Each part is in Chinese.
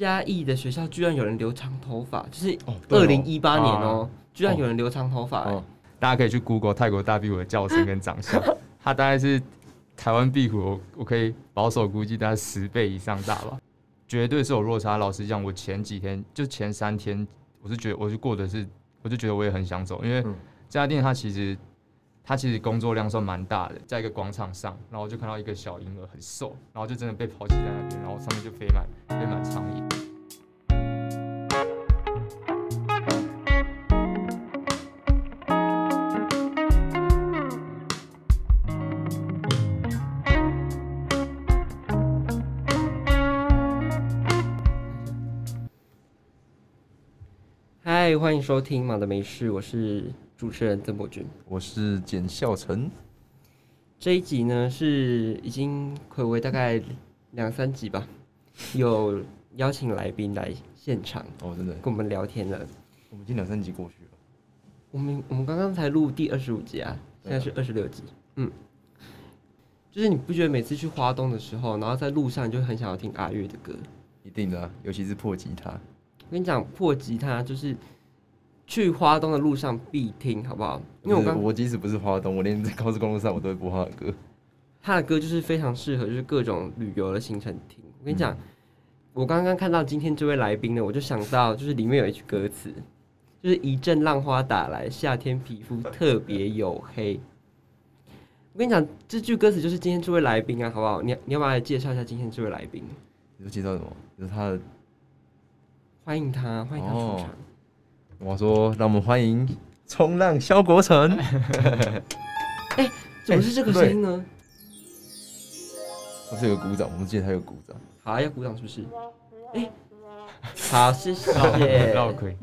嘉义的学校居然有人留长头发，就是哦二零一八年哦，居然有人留长头发、大家可以去 Google 泰国大壁虎的叫声跟长相，它大概是台湾壁虎，我我可以保守估计大概十倍以上大吧，绝对是有落差。老实讲，我前几天就前三天，我是觉得我就过的是，我就觉得我也很想走，因为嗯。这家店它其实它其实工作量算蛮大的，在一个广场上，然后就看到一个小婴儿很瘦，然后就真的被抛弃在那边，然后上面就飞满飞满苍蝇。嗨，欢迎收听《马的没事》，我是主持人曾博君。我是简孝成，这一集呢是已经暌违大概两三集吧，有邀请来宾来现场哦，真的，跟我们聊天了。我们已经两三集过去了，我们我们刚刚才录第二十五集啊，现在是二十六集。嗯，就是你不觉得每次去花东的时候，然后在路上你就很想要听阿月的歌？一定的啊、尤其是破吉他，我跟你讲，破吉他就是去花东的路上必听，好不好？因为我刚我即使不是花东，我连在高速公路上我都会播他的歌。他的歌就是非常适合就是各种旅游的行程听。我跟你讲，我刚刚看到今天这位来宾呢，我就想到就是里面有一句歌词，就是一阵浪花打来，夏天皮肤特别黝黑。我跟你讲，这句歌词就是今天这位来宾啊，好不好？你你要不要来介绍一下今天这位来宾？你说介绍什么？就是他的，欢迎他，欢迎他出哦场。我说让我们欢迎冲浪肖国成。怎么是这个声音呢？我是有个鼓掌，我们记得他有鼓掌。好，要鼓掌是不是？哎、好，谢谢。绕可以。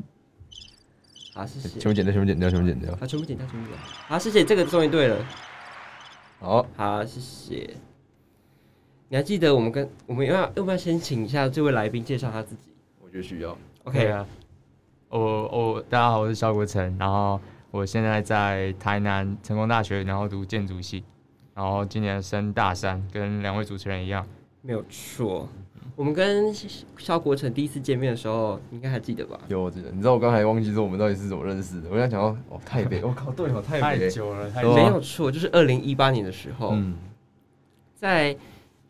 好，谢谢。全部剪掉，全部剪掉，全部剪掉。好，全部剪掉，全部剪掉。好，谢谢，这个终于对了。好，好，谢谢。你还记得我们跟我们要要不要先请一下这位来宾介绍他自己我觉得需要。？OK，啊，我我大家好，我是肖国成，然后我现在在台南成功大学，然后读建筑系，然后今年升大三，跟两位主持人一样。没有错。我们跟肖国成第一次见面的时候，你应该还记得吧？有我记得，你知道我刚才忘记说我们到底是怎么认识的。我刚才讲到哦，台北，我靠，对哦，台北。久了，太对啊没有错，就是二零一八年的时候，嗯，在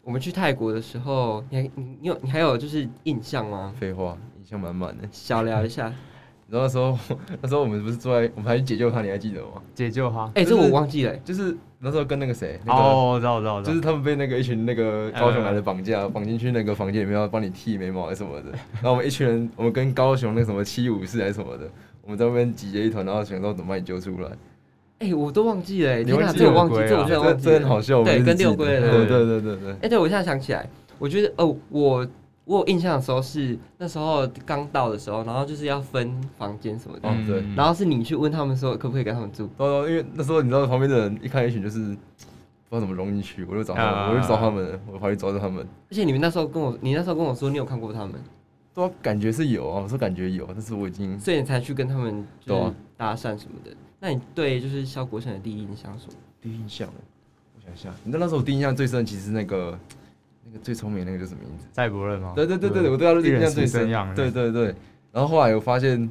我们去泰国的时候，你还你你有你还有就是印象吗？废话，印象满满的。小聊一下。你知道那时候，那时候我们不是坐在，我们还去解救他，你还记得吗？解救他。哎、这就是我忘记了、就是那时候跟那个谁，那个、哦，我知道，我知道，我知道。就是他们被那个一群那个高雄来的绑架，绑进去那个房间里面要帮你剃眉毛还是什么的。然后我们一群人，我们跟高雄那个什么七武士还是什么的，我们在那边集结一团，然后想说怎么把你救出来。哎、我都忘记了、欸，你天哪，忘记这我忘记，六龟啊这我真的忘记了。这很好笑，对跟一直记得六龟的对对对对对哎、对，我现在想起来，我觉得哦，我我有印象的时候是那时候刚到的时候，然后就是要分房间什么的，哦对嗯然后是你去问他们说可不可以跟他们住，因为那时候你知道旁边的人一看一群就是不知道怎么融进去，我就找他们，啊我就找他们，我跑去找找他们。而且你们那时候跟我，你那时候跟我说你有看过他们，对啊，感觉是有啊，我说感觉有，但是我已经所以你才去跟他们搭讪什么的。那你对就是肖国成的第一印象是什么？第一印象。我想一下，你知道那时候我第一印象最深，其实是那个那个最聪明那个叫什么名字？蔡伯任吗？对对对对，我对他的印象最深。对对对，然后后来我发现，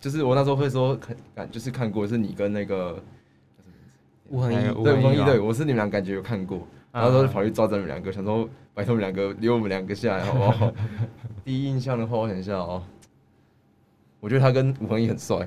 就是我那时候会说看感，就是看过是你跟那个吴恒毅那个，吴对恒一对，我是你们俩感觉有看过，嗯然后都跑去抓着你们两个，想说把他们两个留我们两个下来，好不好？第一印象的话，我想一下哦，我觉得他跟吴恒毅很帅，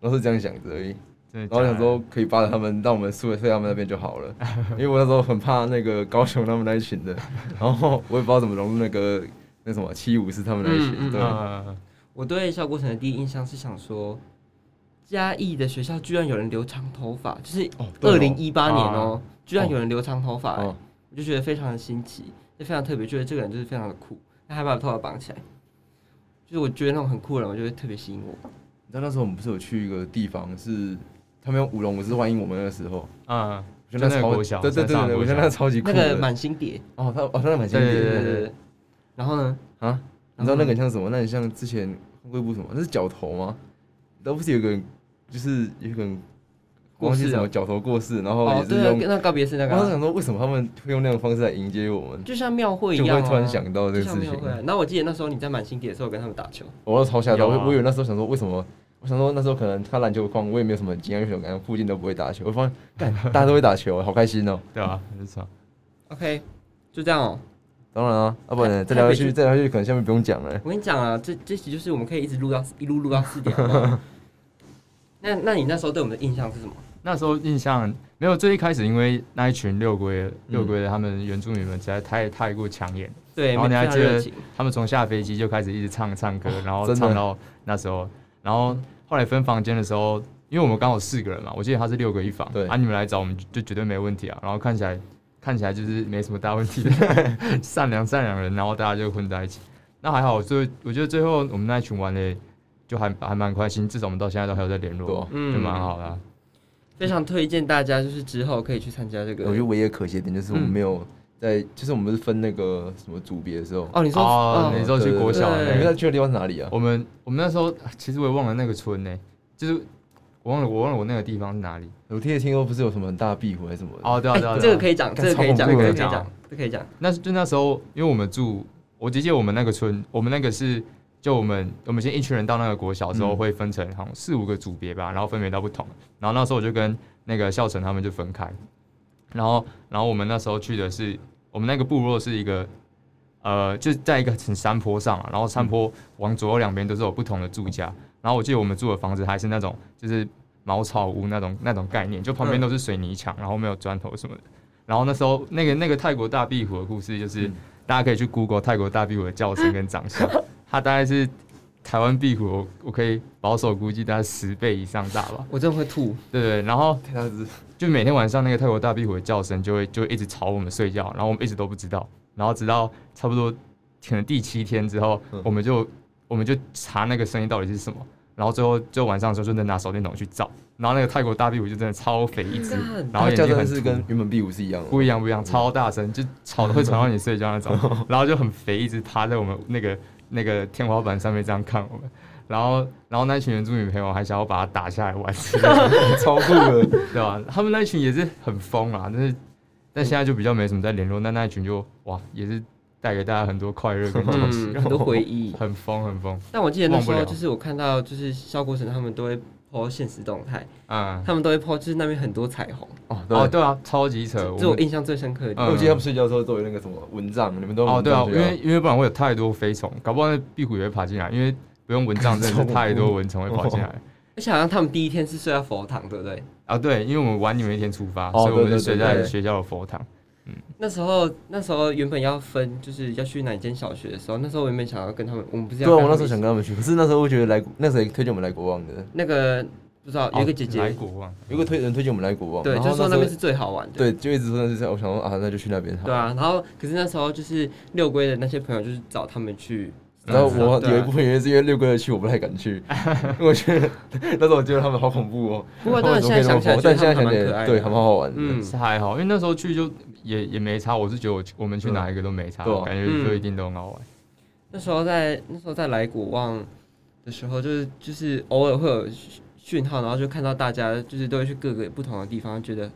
然后是这样想着而已。然后想说可以扒着他们，让我们宿舍睡他们那边就好了，因为我那时候很怕那个高雄他们那一群的，然后我也不知道怎么融入那个那什么七五是他们那一群，对，嗯我对肖国成的第一印象是想说，嘉义的学校居然有人留长头发，就是二零一八年哦、居然有人留长头发、欸哦。我就觉得非常的新奇，就非常特别，觉得这个人就是非常的酷，他还把头发绑起来，就是我觉得那种很酷的人，我就会特别吸引我。你知道那时候我们不是有去一个地方是他们用舞龙舞狮欢迎我们那个时候，嗯，我觉得那超就那个国小对对对对，我觉得那超级酷那的。个满星蝶，哦，他哦他那满星对蝶，对对对对。然后呢？啊，你知道那个很像什么？那很像之前会部什么？那是角头吗？那不是有个人就是有一个人忘记过世什么角头过世，然后也哦，对啊，是用。那告别式那个啊，我想说，为什么他们会用那种方式来迎接我们？就像庙会一样、啊，就会突然想到这个事情就像庙会、。啊。然后我记得那时候你在满星蝶的时候跟他们打球，我都超吓到，啊我我以为那时候想说，为什么？我想说那时候可能看篮球框，我也没有什么经验，因为感觉附近都不会打球。我发现，干大家都会打球，好开心哦。对啊，很爽。OK，就这样哦、当然啊，要不然再聊下去，再聊下去可能下面不用讲了。我跟你讲啊，这这期就是我们可以一直录到一路录到四点，好好？那那你那时候对我们的印象是什么？那时候印象没有，最一开始因为那一群六龟六龟的他们原住民们实在太太过抢眼，对，然后你还记得他们从下飞机就开始一直唱唱歌，然后唱到那时候，然后后来分房间的时候，因为我们刚好四个人嘛，我记得他是六个一房，对。啊你们来找我们就就绝对没问题啊，然后看起来看起来就是没什么大问题的，善良善良人，然后大家就混在一起，那还好，最我觉得最后我们那一群玩的就还还蛮开心，至少我们到现在都还有在联络嗯。就蛮好的啊、非常推荐大家，就是之后可以去参加这个。我觉得唯一的可惜的点就是我没有在，就是我们是分那个什么组别的时候，哦，你说哦，你说去国小你们在去的地方是哪里啊？我们我们那时候其实我也忘了那个村呢、就是我忘了我忘了我那个地方是哪里。我听听说不是有什么很大壁虎还是什么？哦，对啊哎对啊，这个可以讲，这个可以讲，这个可以讲这可以讲。那就那时候，因为我们住，我记得我们那个村，我们那个是就我们我们先一群人到那个国小之后嗯会分成好像四五个组别吧，然后分别到不同。然后那时候我就跟那个孝成他们就分开，然后然后我们那时候去的是我们那个部落是一个。呃，就在一个很山坡上啊，然后山坡往左右两边都是有不同的住家，然后我记得我们住的房子还是那种就是茅草屋那种那种概念，就旁边都是水泥墙，然后没有砖头什么的。然后那时候那个那个泰国大壁虎的故事，就是、嗯大家可以去 Google 泰国大壁虎的叫声跟长相，它大概是台湾壁虎，我我可以保守估计大概十倍以上大吧。我真的会吐。对对，然后就每天晚上那个泰国大壁虎的叫声就会就会一直吵我们睡觉，然后我们一直都不知道，然后直到差不多可能第七天之后，嗯。我们就我们就查那个声音到底是什么，然后最后就晚上的时候就能拿手电筒去照，然后那个泰国大壁虎就真的超肥一只，然后眼睛很凸声。是跟原本壁虎是一样的。不一样不一样，超大声，就吵的会吵到你睡觉那种，然后就很肥，一直趴在我们那个那个天花板上面这样看我们，然后然后那群原住民朋友还想要把它打下来玩 超酷的。对吧？他们那一群也是很疯啊，但是但现在就比较没什么在联络，那那一群就哇也是带给大家很多快乐跟惊喜，嗯，很多回忆。很疯很疯，但我记得那时候就是我看到就是肖国成他们都会 po 现实动态，嗯，他们都会 po 就是那边很多彩虹，哦，哦对。啊，超级扯，这是我们印象最深刻的。我记得他们睡觉的时候都有那个什么蚊帐，你们都有哦对啊，因为因为不然会有太多飞虫，搞不好那壁虎也会爬进来，因为不用蚊帐真的是太多蚊虫会跑进来。而且好像他们第一天是睡在佛堂，对不对？啊，对，因为我们晚你们一天出发，哦所以我们对对是睡在学校的佛堂。嗯那时候那时候原本要分就是要去哪间小学的时候，那时候我原本想要跟他们，我们不是要对我那时候想跟他们去，可是那时候我觉得来，那时候也推荐我们来国王的，那个不知道有一个姐哦来，国王，有个推人推荐我们来国王，对，就说那边是最好玩的。对，就一直说那是这样，我想说啊，那就去那边好。对，啊，然后可是那时候就是六龟的那些朋友，就是找他们去。然后我有一部分原因是因为六个月去，我不太敢去，因为我觉得那时候我觉得他们好恐怖哦。不过当然 现在想起来，但现在想起来，对，还蛮好玩是还好，因为那时候去就也也没差，我是觉得我我们去哪一个都没差，感觉就一定都很好玩。那时候在那时候在来古望的时候，就是就是偶尔会有讯讯号，然后就看到大家就是都会去各个不同的地方，觉得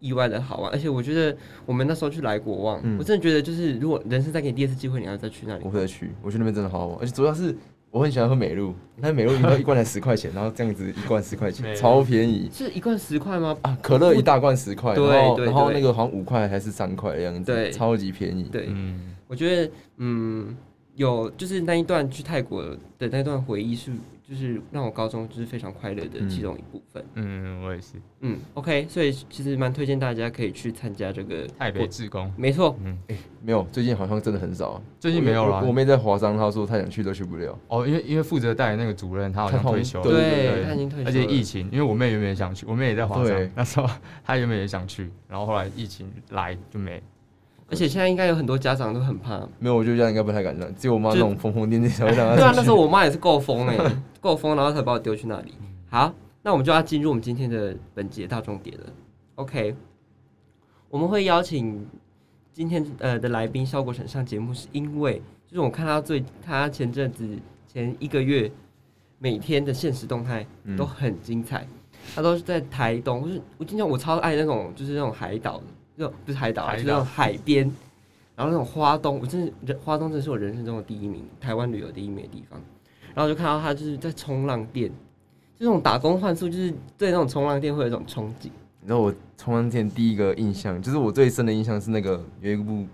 意外的好玩。而且我觉得我们那时候去来国望，嗯我真的觉得就是如果人生再给你第二次机会，你要再去那里我。会再去，我觉得那边真的好好玩，而且主要是我很喜欢喝美露，那美露一罐 一罐才十块钱，然后这样子一罐十块钱，超便宜是一罐十块吗？啊！可乐一大罐十块，对然后对对然后那个好像五块还是三块的样子，对超级便宜。对，嗯，我觉得嗯，有就是那一段去泰国的那段回忆是，就是让我高中就是非常快乐的其中一部分。嗯，我也是嗯 o k 所以其实蛮推荐大家可以去参加这个台北志工，没错，嗯，没有，最近好像真的很少。最近没有了我我妹在华商，她说她想去都去不了。哦，因为因为负责带那个主任他好像退休了，对他已经退休了，而且疫情，因为我妹原本也想去，我妹也在华商，那时候 她原本也想去，然后后来疫情来就没。而且现在应该有很多家长都很怕。没有，我觉得这样应该不太敢让，只有我妈那就种疯疯癫癫才会让她对啊，那时候我妈也是够疯哎，够疯，然后才把我丢去那里。好，那我们就要进入我们今天的本节大重点了。OK，我们会邀请今天呃的来宾肖国成上节目，是因为就是我看他最他前阵子前一个月每天的现实动态嗯都很精彩。他都是在台东，就是我今天我超爱那种就是那种海岛的，那种不是海岛啊，海就是那种海边，然后那种花东，我真是花东真是我人生中的第一名，台湾旅游第一名的地方。然后就看到他就是在冲浪店，就那种打工换宿，就是对那种冲浪店会有一种憧憬。你知道我冲浪店第一个印象，就是我最深的印象是那个有一部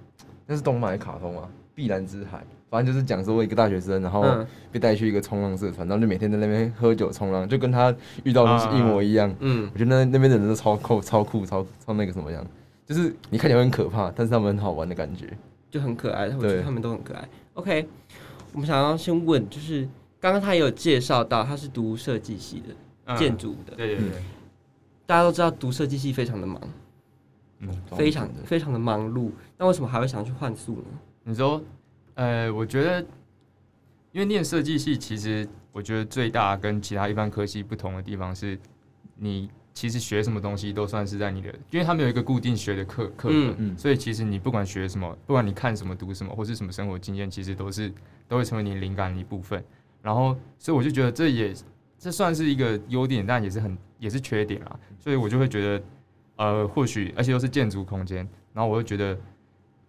那是动漫还是卡通啊，《碧蓝之海》，反正就是讲说一个大学生，然后嗯被带去一个冲浪社团，然后就每天在那边喝酒冲浪，就跟他遇到的是一模一样。嗯，我觉得那那边的人都超酷、超酷、超超那个什么样，就是你看起来很可怕，但是他们很好玩的感觉。就很可爱，我觉得他们都很可爱。OK，我们想要先问，就是刚刚他也有介绍到他是读设计系的，嗯。建筑的，对对对，大家都知道读设计系非常的忙，嗯，非常的非常的忙碌，那为什么还会想要去换宿呢？你说，呃，我觉得，因为念设计系，其实我觉得最大跟其他一般科系不同的地方是，你其实学什么东西都算是在你的，因为他们有一个固定学的课课本，嗯。嗯所以其实你不管学什么，不管你看什么、读什么，或是什么生活经验，其实都是都会成为你灵感的一部分。然后，所以我就觉得这也这算是一个优点，但也是很也是缺点啊。所以我就会觉得，呃，或许而且又是建筑空间，然后我会觉得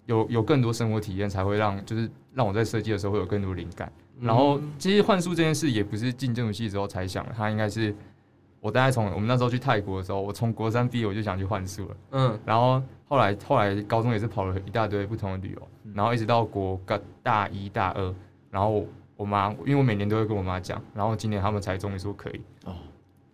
有有更多生活体验，才会让就是让我在设计的时候会有更多灵感。然后嗯其实幻术这件事也不是进建筑系之后才想的，它应该是我大概从我们那时候去泰国的时候，我从国三毕业我就想去幻术了。嗯然后后来后来高中也是跑了一大堆不同的旅游，然后一直到国大大一大二，然后我我妈因为我每年都会跟我妈讲，然后今年他们才终于说可以。哦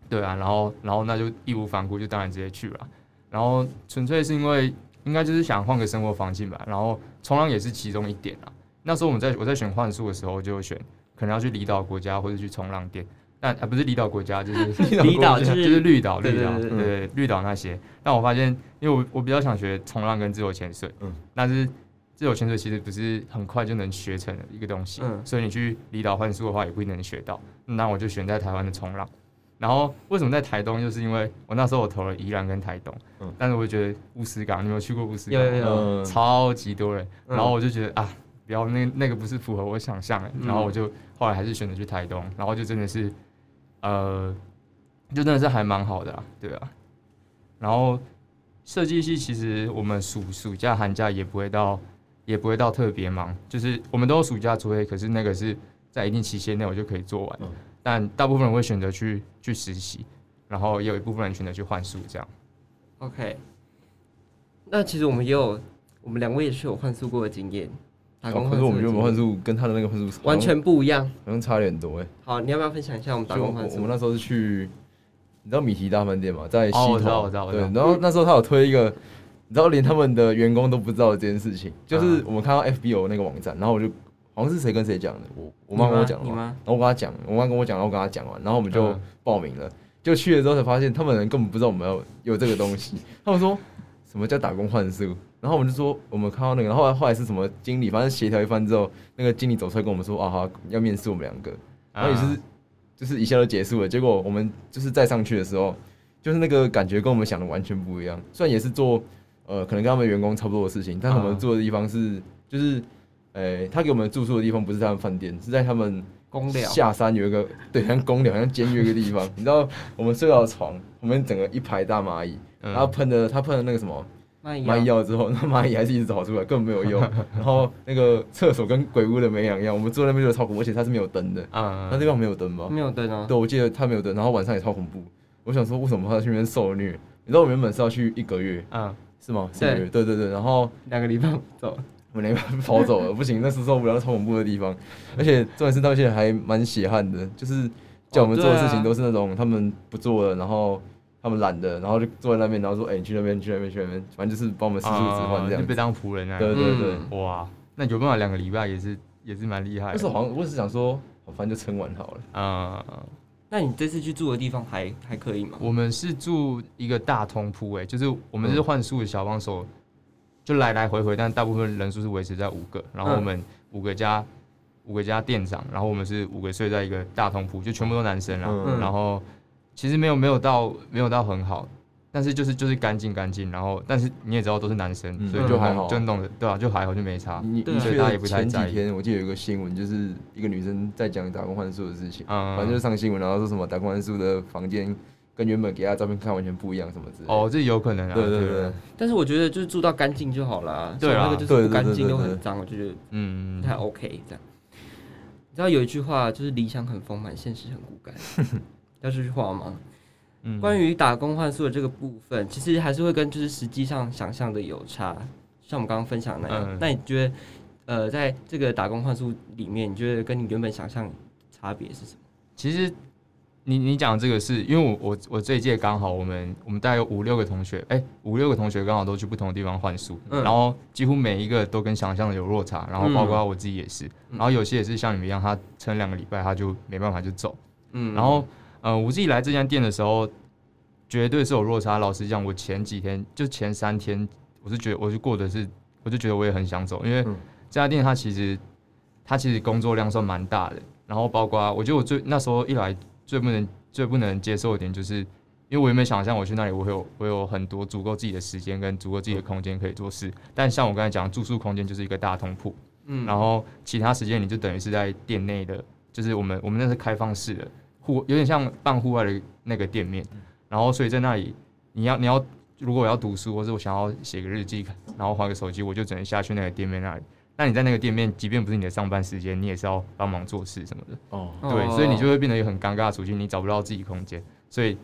对啊，然后然后那就义无反顾，就当然直接去了。然后纯粹是因为应该就是想换个生活环境吧，然后冲浪也是其中一点啊。那时候我们在我在选换宿的时候，就选可能要去离岛国家或者去冲浪店，但啊不是离岛国家，就是 离岛就就是是绿岛，绿岛，对绿岛那些。但我发现，因为我我比较想学冲浪跟自由潜水，嗯但是自由潜水其实不是很快就能学成的一个东西，嗯所以你去离岛换宿的话，也不一定能学到。那我就选在台湾的冲浪。然后为什么在台东？就是因为我那时候我投了宜兰跟台东，嗯但是我觉得乌石港，你有没有去过乌石港？有有有，嗯超级多人，嗯然后我就觉得啊，不要那那个不是符合我想象的，嗯然后我就后来还是选择去台东，然后就真的是，呃，就真的是还蛮好的啊，对啊。然后设计系其实我们暑暑假寒假也不会到，也不会到特别忙，就是我们都有暑假作业，可是那个是在一定期限内我就可以做完，嗯但大部分人会选择去去实习，然后也有一部分人选择去换宿这样。OK，那其实我们也有，我们两位也是有换宿过的经验，打工哦可是我们觉得我们换宿宿跟他的那个换宿完全不一样。好像差点多哎。好，你要不要分享一下我们打就工换宿我我们？那时候是去，你知道米提大饭店吗？在西头，哦我知道我知道我知对，然后那时候他有推一个，你知道连他们的员工都不知道这件事情，就是我们看到 FBO 那个网站，然后我就好像是谁跟谁讲的，我我妈跟我讲的？然后我跟她讲，我妈跟我讲，然后我跟她讲完，然后我们就嗯报名了，就去了之后才发现他们人根本不知道我们有有这个东西，他们说什么叫打工换宿，然后我们就说我们看到那个，然后后来后来是什么经理，反正协调一番之后，那个经理走出来跟我们说啊好要面试我们两个，然后也是就是一下就结束了。结果我们就是再上去的时候，就是那个感觉跟我们想的完全不一样。虽然也是做呃可能跟他们员工差不多的事情，但是我们嗯住的地方是就是，呃，他给我们住宿的地方不是他们饭店，是在他们公寮。下山有一个对像公寮，好像监狱一个地方。你知道我们睡到床，我们整个一排大蚂蚁，嗯然后喷的他喷的那个什么。蚂蚁。药之后，那蚂蚁还是一直跑出来，根本没有用。然后那个厕所跟鬼屋的没两样，我们坐在那边觉得超恐怖，而且它是没有灯的，啊，那地方没有灯吧？没有灯啊。对，我记得它没有灯，然后晚上也超恐怖。我想说，为什么他去那边受虐？你知道我原本是要去一个月，嗯，是吗？是一个月，对对对。然后两个礼拜走。我们连跑走了，不行，那是受不了，那超恐怖的地方。而且重点是到现在还蛮血汗的，就是叫我们做的事情都是那种他们不做了，然后他们懒的，然后就坐在那边，然后说，哎、你去那边，你去那边，去那边，反正就是帮我们四处置换这样就被。当仆人啊。对对对。嗯哇，那有办法两个礼拜也是也是蛮厉害的。那时候好像我只是想说，好反正就撑完好了。嗯，那你这次去住的地方还还可以吗？我们是住一个大通铺，哎，就是我们是嗯换宿的小帮手，就来来回回，但大部分人数是维持在五个，然后嗯我们五个加五个加店长，然后我们是五个睡在一个大通铺，就全部都男生啦。嗯然后其实没有没有到没有到很好，但是就是就是干净干净，然后但是你也知道都是男生，嗯所以就就还好就弄的对啊，就还好就没差。你你去的所以大家也不太前在意几天，我记得有一个新闻，就是一个女生在讲打工换宿的事情，嗯，反正就是上新闻，然后说什么打工换宿的房间跟原本给她的照片看完全不一样什么之类的。哦，这有可能啊。对对对，但是我觉得就是住到干净就好啦。对啊像那个就是对对不干净又很脏，我就觉得嗯不，太 OK 这样。你知道有一句话就是理想很丰满，现实很骨感，知道这句话吗？嗯。关于打工换宿的这个部分，其实还是会跟就是实际上想象的有差，像我们刚刚分享的那样。嗯。那你觉得，呃，在这个打工换宿里面，你觉得跟你原本想象差别是什么？其实你你讲这个是因为我我我这一届刚好我们我们大概有五六个同学，哎、五六个同学刚好都去不同的地方换宿，嗯。然后几乎每一个都跟想象的有落差，然后包括我自己也是，嗯。然后有些也是像你们一样，他撑两个礼拜他就没办法就走，嗯。然后呃我自己来这家店的时候，绝对是有落差。老实讲，我前几天就前三天，我是觉得我就过的是，我就觉得我也很想走，因为嗯这家店它其实它其实工作量算蛮大的，然后包括我觉得我最那时候一来最不能最不能接受的点就是。因为我原本想象我去那里，我会有我有很多足够自己的时间跟足够自己的空间可以做事，但像我刚才讲，住宿空间就是一个大通铺，嗯然后其他时间你就等于是在店内的，就是我们我们那是开放式的户，有点像半户外的那个店面，然后所以在那里你要你要如果我要读书或者我想要写个日记，然后换个手机，我就只能下去那个店面那里。那你在那个店面，即便不是你的上班时间，你也是要帮忙做事什么的，哦，对，所以你就会变得一个很尴尬的处境，你找不到自己空间，所以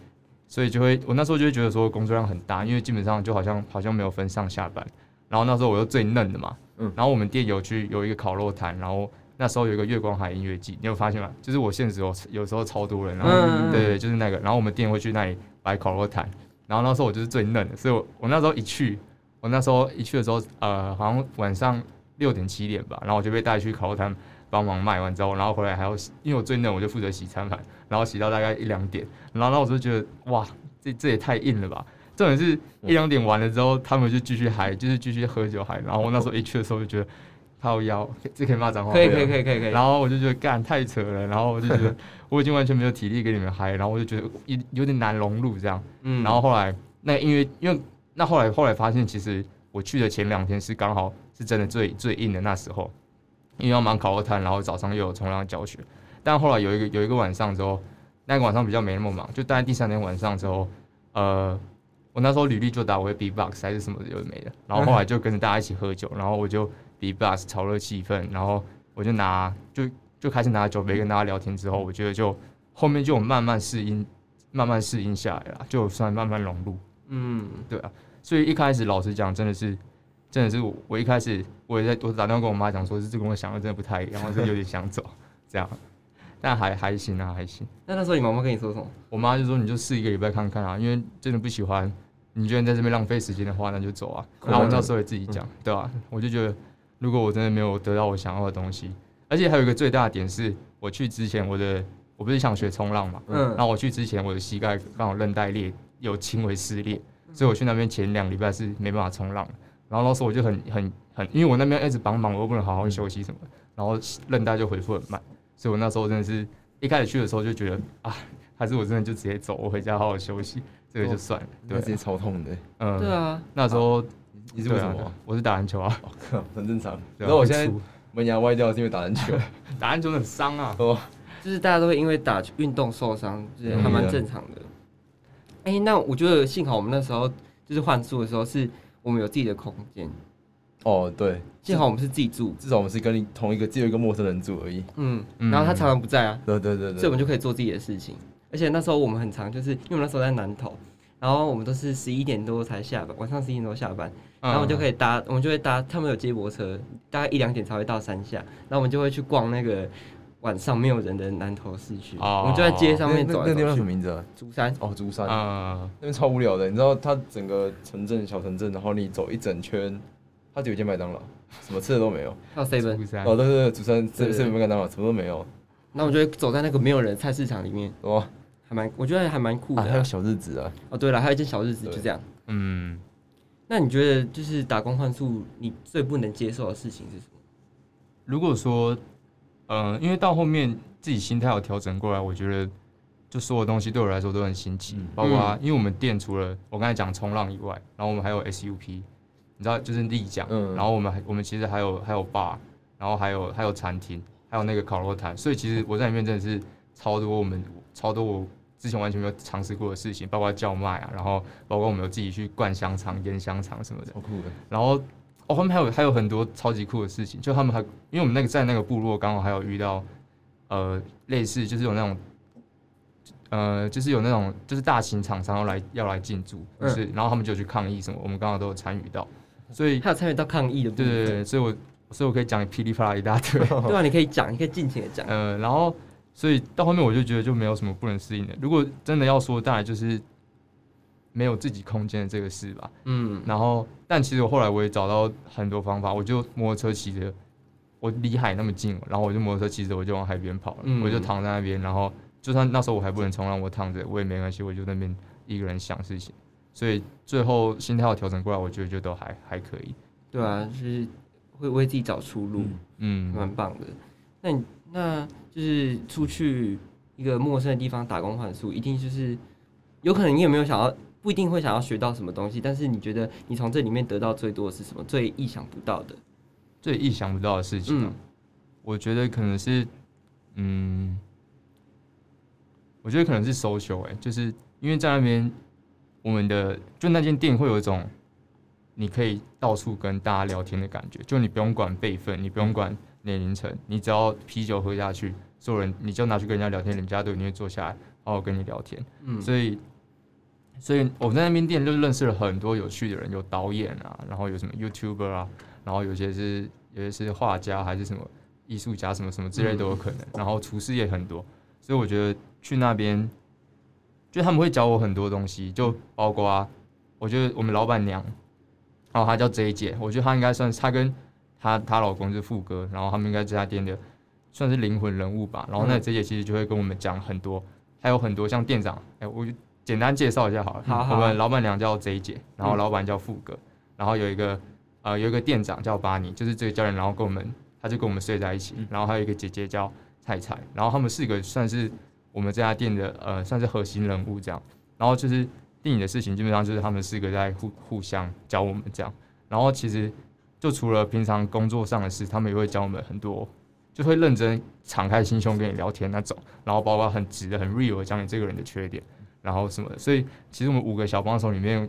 所以就会我那时候就会觉得说工作量很大，因为基本上就好像好像没有分上下班，然后那时候我又最嫩的嘛，嗯。然后我们店有去有一个烤肉摊，然后那时候有一个月光海音乐季，你有发现吗？就是我现实有有时候超多人，然后、嗯对对，就是那个，然后我们店会去那里摆烤肉摊，然后那时候我就是最嫩的，所以我我那时候一去，我那时候一去的时候，呃，好像晚上六点七点吧，然后我就被带去烤肉摊帮忙卖完之后，然后回来还要洗，因为我最嫩，我就负责洗餐盘，然后洗到大概一两点，然后那我就觉得哇，这这也太硬了吧。重点是一两点完了之后，他们就继续嗨，就是继续喝酒嗨。然后我那时候一去的时候就觉得，靠腰，这可以骂脏话，可以可以可以可以可以。然后我就觉得干太扯了，然后我就觉得我已经完全没有体力给你们嗨，然后我就觉得有有点难融入这样。嗯然后后来那个音乐，因为那后来后来发现，其实我去的前两天是刚好是真的最最硬的那时候，因为要忙烤肉摊，然后早上又有冲浪教学。但后来有一个有一个晚上之后，那个晚上比较没那么忙，就大概第三天晚上之后，呃，我那时候履历就打我会 B-box 还是什么的有的没的，然后后来就跟着大家一起喝酒，然后我就 B-box 炒热气氛，然后我就拿就就开始拿酒杯跟大家聊天之后，我觉得就后面就有慢慢适应，慢慢适应下来了，就算慢慢融入。嗯对啊，所以一开始老实讲，真的是，真的是我我一开始我也在我打电话跟我妈讲说，是这跟我想的真的不太一样，我是有点想走 这样，但还还行啊，还行。那那时候你妈妈跟你说什么？我妈就说你就试一个礼拜看看啊，因为真的不喜欢，你觉得你在这边浪费时间的话，那就走啊。然后我那时候也自己讲，对吧、我就觉得如果我真的没有得到我想要的东西，而且还有一个最大的点是，我去之前我的我不是想学冲浪嘛，嗯然后我去之前，我的膝盖刚好韧带裂，有轻微撕裂，所以我去那边前两礼拜是没办法冲浪的。然后那时候我就很很很，因为我那边一直帮忙，我又不能好好休息什么的，然后韧带就恢复很慢，所以我那时候真的是一开始去的时候就觉得啊，还是我真的就直接走，我回家好好休息，这个就算了。对那直接啊，超痛的。嗯，对啊，那时候你是为什么我。是打篮球啊，我靠，很正常。然后我现在门牙歪掉是因为打篮球。打篮球很伤啊。哦，就是大家都会因为打运动受伤，就是还蛮正常的。嗯。哎、那我觉得幸好我们那时候就是换宿的时候，是我们有自己的空间，哦，对，幸好我们是自己住，至少我们是跟你同一个只有一个陌生人住而已。嗯，嗯。然后他常常不在啊，对对对对，所以我们就可以做自己的事情。而且那时候我们很常就是因为我们那时候在南投，然后我们都是十一点多才下班，晚上十一点多下班，然后我们就可以以搭，我们就会搭，他们有接驳车，大概一两点才会到山下，然后我们就会去逛那个晚上没有人的南投市区，哦我们就在街上面走来那地方。什么名字啊？竹山，哦，竹山，嗯那边超无聊的。你知道它整个城镇小城镇，然后你走一整圈，它只有一间麦当劳，什么吃的都没有。还有 seven，哦，对对对，竹山这对这边麦当劳什么都没有。那我就会走在那个没有人的菜市场里面，哦，还蛮，我觉得还蛮酷的啊，啊、还有小日子啊。哦，对了，还有一件小日子，就这样。嗯，那你觉得就是打工换宿，你最不能接受的事情是什么？如果说，嗯、因为到后面自己心态有调整过来，我觉得就所有东西对我来说都很新奇，嗯包括、因为我们店除了我刚才讲冲浪以外，然后我们还有 SUP，你知道就是立桨，嗯然后我们还我们其实还有还有 bar，然后还有还有餐厅，还有那个烤肉摊，所以其实我在里面真的是超多我们超多我之前完全没有尝试过的事情，包括叫卖啊，然后包括我们有自己去灌香肠、腌香肠什么的。超酷的。然后哦，后面还有还有很多超级酷的事情，就他们还因为我们那个在那个部落刚好还有遇到呃类似就是有那种呃就是有那种就是大型厂商要来要来进驻，就是、然后他们就去抗议什么，我们刚好都有参与到，所以还有参与到抗议的对对对，所以我所以我可以讲噼里啪啦一大堆，对啊，你可以讲，你可以尽情的讲。呃，然后所以到后面我就觉得就没有什么不能适应的。如果真的要说，当然就是没有自己空间的这个事吧。嗯，然后，但其实我后来我也找到很多方法，我就摩托车骑着，我离海那么近，然后我就摩托车骑着我就往海边跑了，嗯我就躺在那边，然后就算那时候我还不能冲浪，我躺着我也没关系，我就那边一个人想事情。所以最后心态要调整过来，我觉得就都还还可以。对啊，就是会为自己找出路，嗯，蛮棒的。那你那就是出去一个陌生的地方打工换宿，一定就是有可能你有没有想要，不一定会想要学到什么东西，但是你觉得你从这里面得到最多的是什么？最意想不到的？最意想不到的事情、啊，嗯我觉得可能是，嗯，我觉得可能是 social 哎、就是因为在那边，我们的就那间店会有一种你可以到处跟大家聊天的感觉，就你不用管辈分，你不用管年龄层，你只要啤酒喝下去，所有人你就拿去跟人家聊天，人家都一定会坐下来好好跟你聊天。嗯，所以，所以我在那边店就认识了很多有趣的人，有导演啊，然后有什么 YouTuber 啊，然后有些是有些是画家还是什么艺术家，什么什么之类都有可能。然后厨师也很多，所以我觉得去那边，就他们会教我很多东西，就包括啊，我觉得我们老板娘，然后她叫 J 姐，我觉得她应该算是她跟她她老公是富哥，然后他们应该这家店的算是灵魂人物吧。然后那嗯 J 姐其实就会跟我们讲很多。还有很多像店长，哎、我就简单介绍一下好了。好好我们老板娘叫 J 姐，然后嗯老板叫富哥，然后有一个呃有一个店长叫巴尼，就是这个教练，然后跟我们他就跟我们睡在一起，嗯然后还有一个姐姐叫菜菜，然后他们四个算是我们这家店的呃算是核心人物这样。然后就是电影的事情，基本上就是他们四个在互互相教我们这样。然后其实就除了平常工作上的事，他们也会教我们很多，就会认真敞开心胸跟你聊天那种。然后包括很直的、很 real 的讲你这个人的缺点，然后什么的。所以其实我们五个小帮手里面，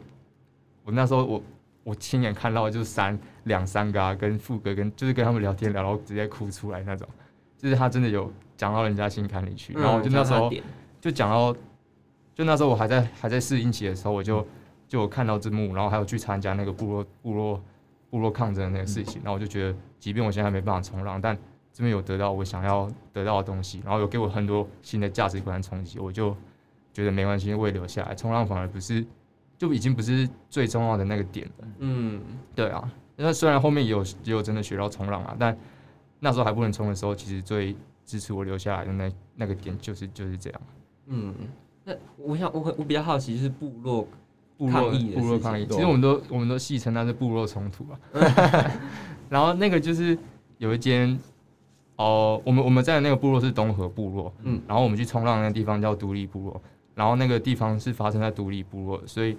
我那时候我我亲眼看到就是三两三个啊，跟副哥跟就是跟他们聊天聊到直接哭出来那种，就是他真的有讲到人家心坎里去。然后我就那时候就讲到，就那时候我还在还在适应期的时候，我就就有看到字幕，然后还有去参加那个部落部落部落抗争的那个事情，然后我就觉得，即便我现在没办法冲浪，但这边有得到我想要得到的东西，然后有给我很多新的价值观冲击，我就觉得没关系，我也留下来。冲浪反而不是就已经不是最重要的那个点了。嗯，对啊，那虽然后面也有也有真的学到冲浪啊，但那时候还不能冲的时候，其实最支持我留下来的那那个点就是就是这样。嗯，那我想我很我比较好奇，就是部落部落部落抗议，其实我们都我们都戏称它是部落冲突啊。然后那个就是有一间哦，我们我们在的那个部落是东河部落，嗯嗯，然后我们去冲浪那个地方叫独立部落，然后那个地方是发生在独立部落，所以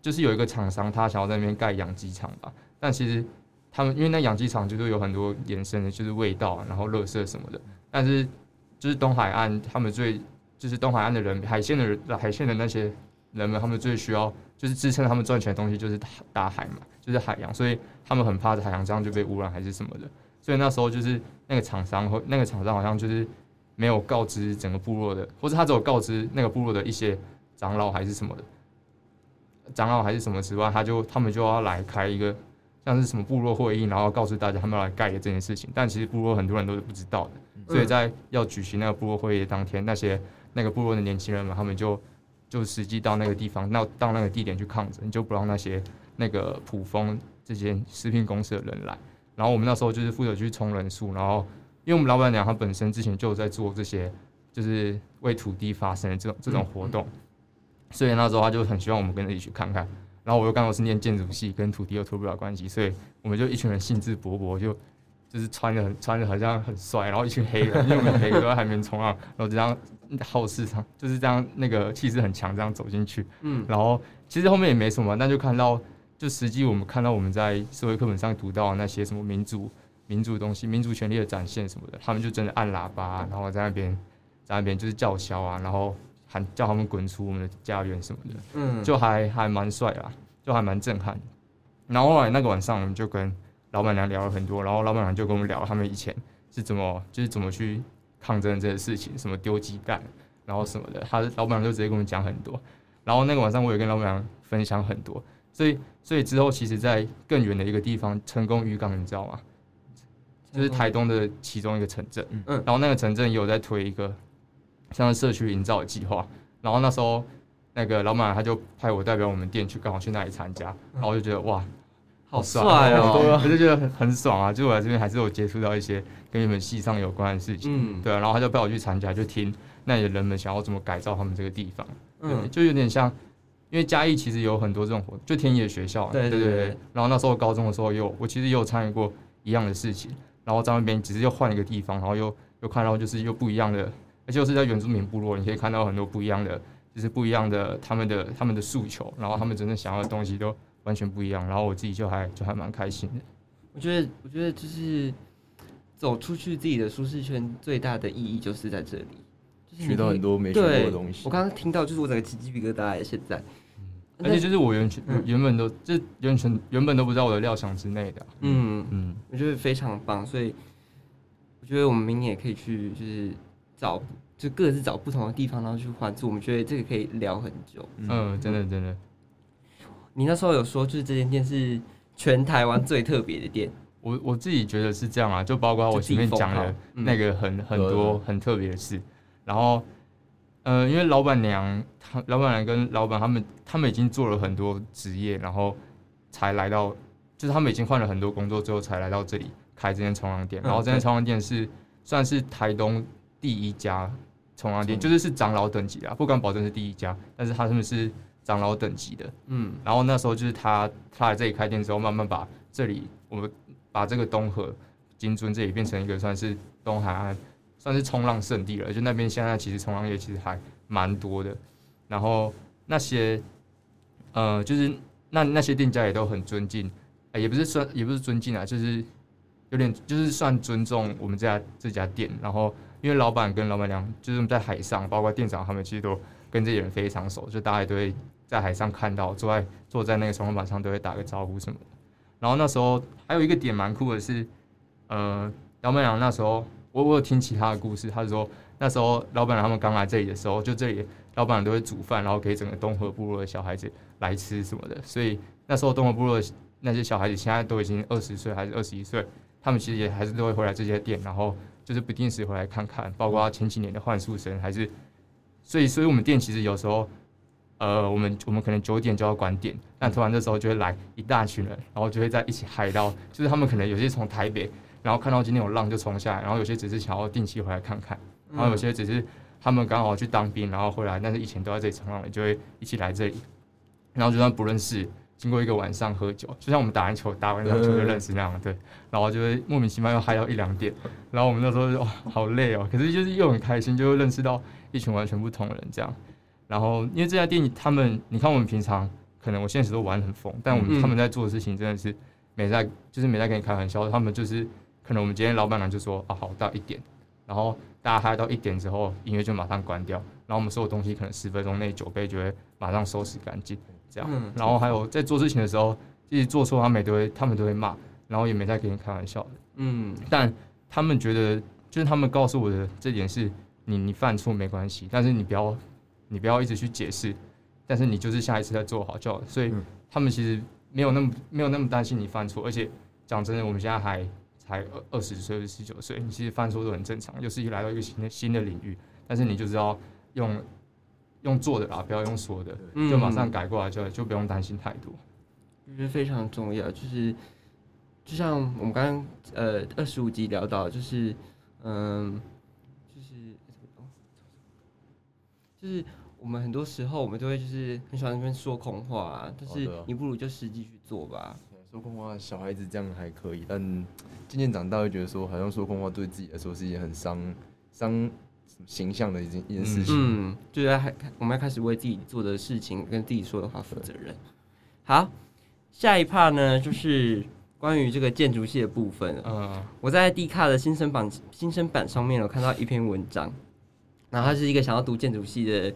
就是有一个厂商他想要在那边盖养鸡场吧，但其实他们因为那养鸡场就是有很多延伸的，就是味道啊，然后垃圾什么的，但是就是东海岸他们最就是东海岸的人，海鲜的人，海鲜的那些人们，他们最需要就是支撑他们赚钱的东西就是大海嘛，就是海洋，所以他们很怕海洋这样就被污染还是什么的，所以那时候就是那个厂商和那个厂商好像就是没有告知整个部落的，或者他只有告知那个部落的一些长老还是什么的，长老还是什么之外，他就他们就要来开一个像是什么部落会议，然后告诉大家他们要来盖的这件事情，但其实部落很多人都是不知道的。所以在要举行那个部落会议的当天，那些那个部落的年轻人们，他们就就实际到那个地方，那到那个地点去抗争，就不让那些那个普丰这些食品公司的人来。然后我们那时候就是负责去充人数，然后因为我们老板娘她本身之前就有在做这些，就是为土地发声的这种这种活动，所以那时候她就很希望我们跟着一起去看看。然后我又刚好是念建筑系，跟土地又脱不了关系，所以我们就一群人兴致勃勃就。就是穿的很穿的好像很帅，然后一群黑人，因为我们每个都在海边冲浪，然后这样好市上就是这样那个气势很强，这样走进去，嗯然后其实后面也没什么，那就看到就实际我们看到我们在社会课本上读到那些什么民主民主东西、民主权利的展现什么的，他们就真的按喇叭，然后在那边在那边就是叫嚣啊，然后喊叫他们滚出我们的家园什么的，嗯，就还还蛮帅啊，就还蛮震撼。然后后来那个晚上，我们就跟老板娘聊了很多，然后老板娘就跟我们聊他们以前是怎么就是怎么去抗争这些事情，什么丢鸡蛋，然后什么的，他老板娘就直接跟我们讲很多。然后那个晚上我也跟老板娘分享很多，所以所以之后其实，在更远的一个地方，成功渔港，你知道吗？就是台东的其中一个城镇，嗯然后那个城镇也有在推一个像是社区营造的计划，然后那时候那个老板他就派我代表我们店去，刚好去那里参加，然后我就觉得哇，好帅哦，啊我就觉得很很爽啊！就我来这边还是有接触到一些跟你们系上有关的事情，嗯对啊，然后他就带我去参加，就听那里的人们想要怎么改造他们这个地方，对，嗯，就有点像，因为嘉义其实有很多这种活动，就田野学校啊，对对对。然后那时候高中的时候也有，我其实也有参与过一样的事情，然后在那边只是又换一个地方，然后又又看到就是又不一样的，而且又是在原住民部落，你可以看到很多不一样的，就是不一样的他们的他们的诉求，然后他们真正想要的东西都完全不一样，然后我自己就还就还蛮开心的。我觉得，我觉得就是走出去自己的舒适圈，最大的意义就是在这里，就是学到很多没学过的东西我。刚刚听到，就是我整个起鸡皮疙瘩哎，现在，而且就是我原全嗯原本都就原全原本都不在我的料想之内的啊、嗯，嗯，我觉得非常棒，所以我觉得我们明年也可以去，就是找就各自找不同的地方，然后去换住。我们觉得这个可以聊很久。嗯，真的真的，你那时候有说，就是这间店是全台湾最特别的店，我我自己觉得是这样啊，就包括我前面讲的嗯。那个很很多很特别的事，然后，呃，因为老板娘，她老板娘跟老板他们他们已经做了很多职业，然后才来到，就是他们已经换了很多工作之后才来到这里开这间冲浪店，嗯然后这间冲浪店是算是台东第一家冲浪店，就是是长老等级的啊，不敢保证是第一家，但是他们是长老等级的，嗯然后那时候就是他他来这里开店之后，慢慢把这里我们把这个东河金樽这里变成一个算是东海岸，算是冲浪圣地了。就那边现在其实冲浪业其实还蛮多的，然后那些呃就是那那些店家也都很尊敬，呃也不是算也不是尊敬啊，就是有点就是算尊重我们这家这家店。然后因为老板跟老板娘就是在海上，包括店长他们其实都跟这些人非常熟，就大家也都会在海上看到，坐在坐在那个冲浪板上都会打个招呼什么的。然后那时候还有一个点蛮酷的是，呃，老板娘那时候我我有听其他的故事，他说那时候老板娘他们刚来这里的时候，就这里老板娘都会煮饭，然后给整个东河部落的小孩子来吃什么的。所以那时候东河部落那些小孩子现在都已经二十岁还是二十一岁，他们其实也还是都会回来这些店，然后就是不定时回来看看，包括前几年的幻术生还是，所以所以我们店其实有时候。呃，我们我们可能九点就要关店，但突然这时候就会来一大群人，然后就会在一起嗨到，就是他们可能有些从台北，然后看到今天有浪就冲下来，然后有些只是想要定期回来看看，然后有些只是他们刚好去当兵，然后回来，但是以前都在这里冲浪的，就会一起来这里，然后就算不认识，经过一个晚上喝酒，就像我们打篮球打完篮球就认识那样，对，然后就会莫名其妙又嗨到一两点，然后我们那时候就哇好累哦，可是就是又很开心，就会认识到一群完全不同的人这样。然后因为这家店，他们你看我们平常可能我现实都玩得很疯，但我们、嗯他们在做的事情真的是没在，就是没在跟你开玩笑。他们就是可能我们今天老板娘就说啊好到一点，然后大家嗨到一点之后，音乐就马上关掉，然后我们所有东西可能十分钟内酒杯就会马上收拾干净，这样。嗯然后还有在做事情的时候，其实做错他们也都会他们都会骂，然后也没在跟你开玩笑的。嗯但他们觉得，就是他们告诉我的这点是，你你犯错没关系，但是你不要你不要一直去解释，但是你就是下一次再做好就好。所以嗯他们其实没有那么没有那么担心你犯错，而且讲真的，我们现在还才二二十岁、十九岁，你其实犯错都很正常，就是一来到一个新的新的领域，但是你就知道用用做的啦，不要用说的，嗯就马上改过来就就不用担心太多。我觉得非常重要，就是就像我们刚刚呃二十五集聊到，就是嗯，就是就是我们很多时候我们都会就是很喜欢那边说空话啊，但是你不如就实际去做吧。说空话，小孩子这样还可以，但渐渐长大会觉得说，好像说空话对自己来说是一件很伤伤形象的一件一件事情。嗯，就是还我们要开始为自己做的事情跟自己说的话负责任。好，下一 part 呢就是关于这个建筑系的部分。嗯我在 D 卡的新生版新生版上面有看到一篇文章，然后他是一个想要读建筑系的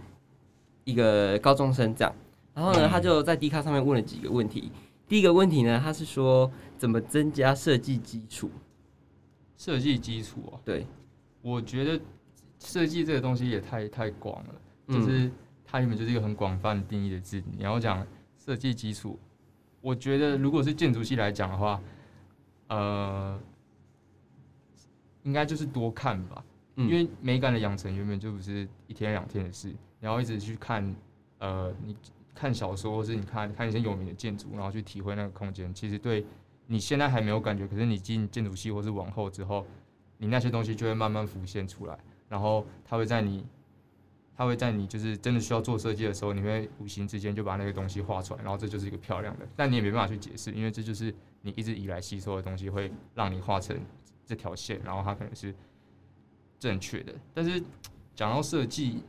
一个高中生这样，然后呢，嗯他就在 D 卡上面问了几个问题。第一个问题呢，他是说怎么增加设计基础？设计基础啊，对，我觉得设计这个东西也太太广了，嗯就是它原本就是一个很广泛定义的字。你要讲设计基础，我觉得如果是建筑系来讲的话，呃，应该就是多看吧，因为美感的养成原本就不是一天两天的事，你要一直去看，呃，你看小说，或是你看看一些有名的建筑，然后去体会那个空间，其实对你现在还没有感觉，可是你进建筑系或是往后之后，你那些东西就会慢慢浮现出来，然后它会在你，它会在你就是真的需要做设计的时候，你会无形之间就把那个东西画出来，然后这就是一个漂亮的，但你也没办法去解释，因为这就是你一直以来吸收的东西，会让你画成这条线，然后它可能是正确的。但是讲到设计，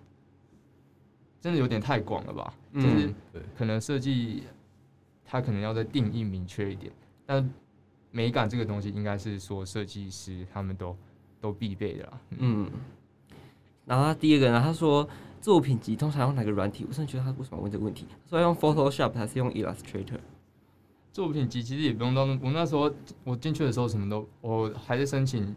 真的有点太广了吧？就是可能设计它可能要再定义明确一点，但美感这个东西应该是说设计师他们都都必备的啦。嗯，嗯，然后他第二个呢，他说作品集通常用哪个软体？我真的觉得他为什么问这个问题？他说要用 Photoshop 还是用 Illustrator？作品集其实也不用到那，我那时候我进去的时候什么都，我还在申请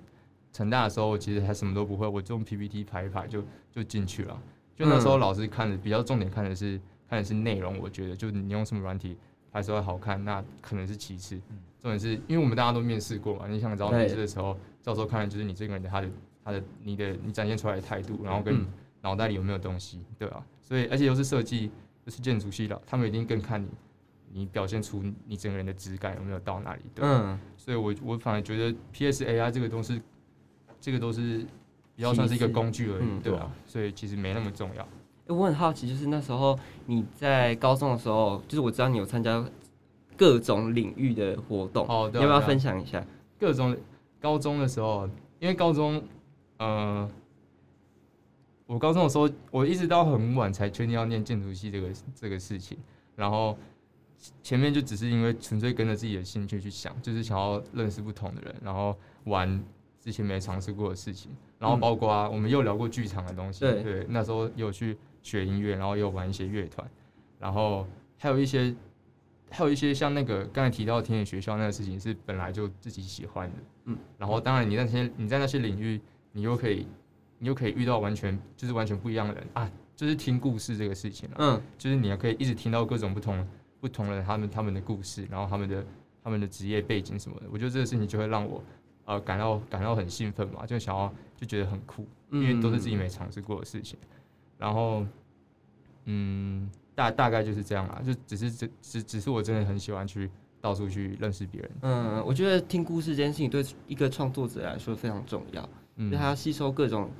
成大的时候，我其实还什么都不会，我就用 PPT 排一排就就进去了。就那时候嗯。老师看的比较重点看的是看的是内容，我觉得就你用什么软体拍出来好看，那可能是其次。重点是因为我们大家都面试过嘛，你想知道面试的时候，教授看的就是你这个人的他的他的你的你展现出来的态度，然后跟脑袋里有没有东西，对啊，所以而且又是设计，又是建筑系的，他们一定更看你你表现出你整个人的质感有没有到那里，对所以我我反而觉得 PSAI 这个都是这个都是比较算是一个工具而已，嗯对啊，所以其实没那么重要。诶我很好奇，就是那时候你在高中的时候，就是我知道你有参加各种领域的活动，哦，对要不要分享一下？各种高中的时候，因为高中，呃，我高中的时候，我一直到很晚才确定要念建筑系这个这个事情，然后前面就只是因为纯粹跟着自己的兴趣去想，就是想要认识不同的人，然后玩之前没尝试过的事情，然后包括、啊我们又聊过剧场的东西，对。对，那时候有去学音乐，然后又玩一些乐团，然后还有一些。还有一些像那个刚才提到田野学校那个事情，是本来就自己喜欢的，嗯，然后当然你那些你在那些领域，你又可以你又可以遇到完全就是完全不一样的人啊，就是听故事这个事情啊，嗯。就是你也可以一直听到各种不同不同人他们他们的故事，然后他们的他们的职业背景什么的，我觉得这个事情就会让我呃感到感到很兴奋嘛，就想要就觉得很酷，因为都是自己没尝试过的事情，然后嗯大大概就是这样啦，就只是只只只是我真的很喜欢去到处去认识别人，嗯，我觉得听故事这件事情对一个创作者来说非常重要，嗯就他要吸收各种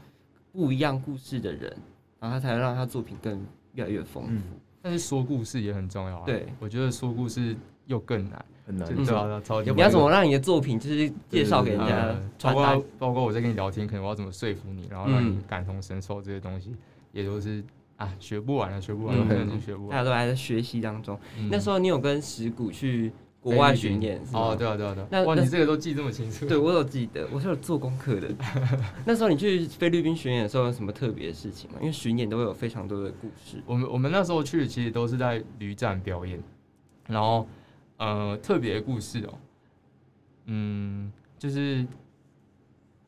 不一样故事的人，然后他才能让他作品更越来越丰富。嗯，但是说故事也很重要啊，对，我觉得说故事又更难，很难就。对啊，超级你要怎么让你的作品就是介绍给人家传达括？包括我在跟你聊天，可能我要怎么说服你，然后让你嗯感同身受这些东西，也都是啊学不完了，学不完，的是学不完。大家都还在学习当中。嗯那时候你有跟石谷去国外巡演哦，对啊，对啊，对啊，哇，你这个都记这么清楚，对，我有记得，我是有做功课的。那时候你去菲律宾巡演的时候有什么特别的事情吗？因为巡演都会有非常多的故事。我们我们那时候去其实都是在旅展表演，然后呃特别的故事哦，嗯，就是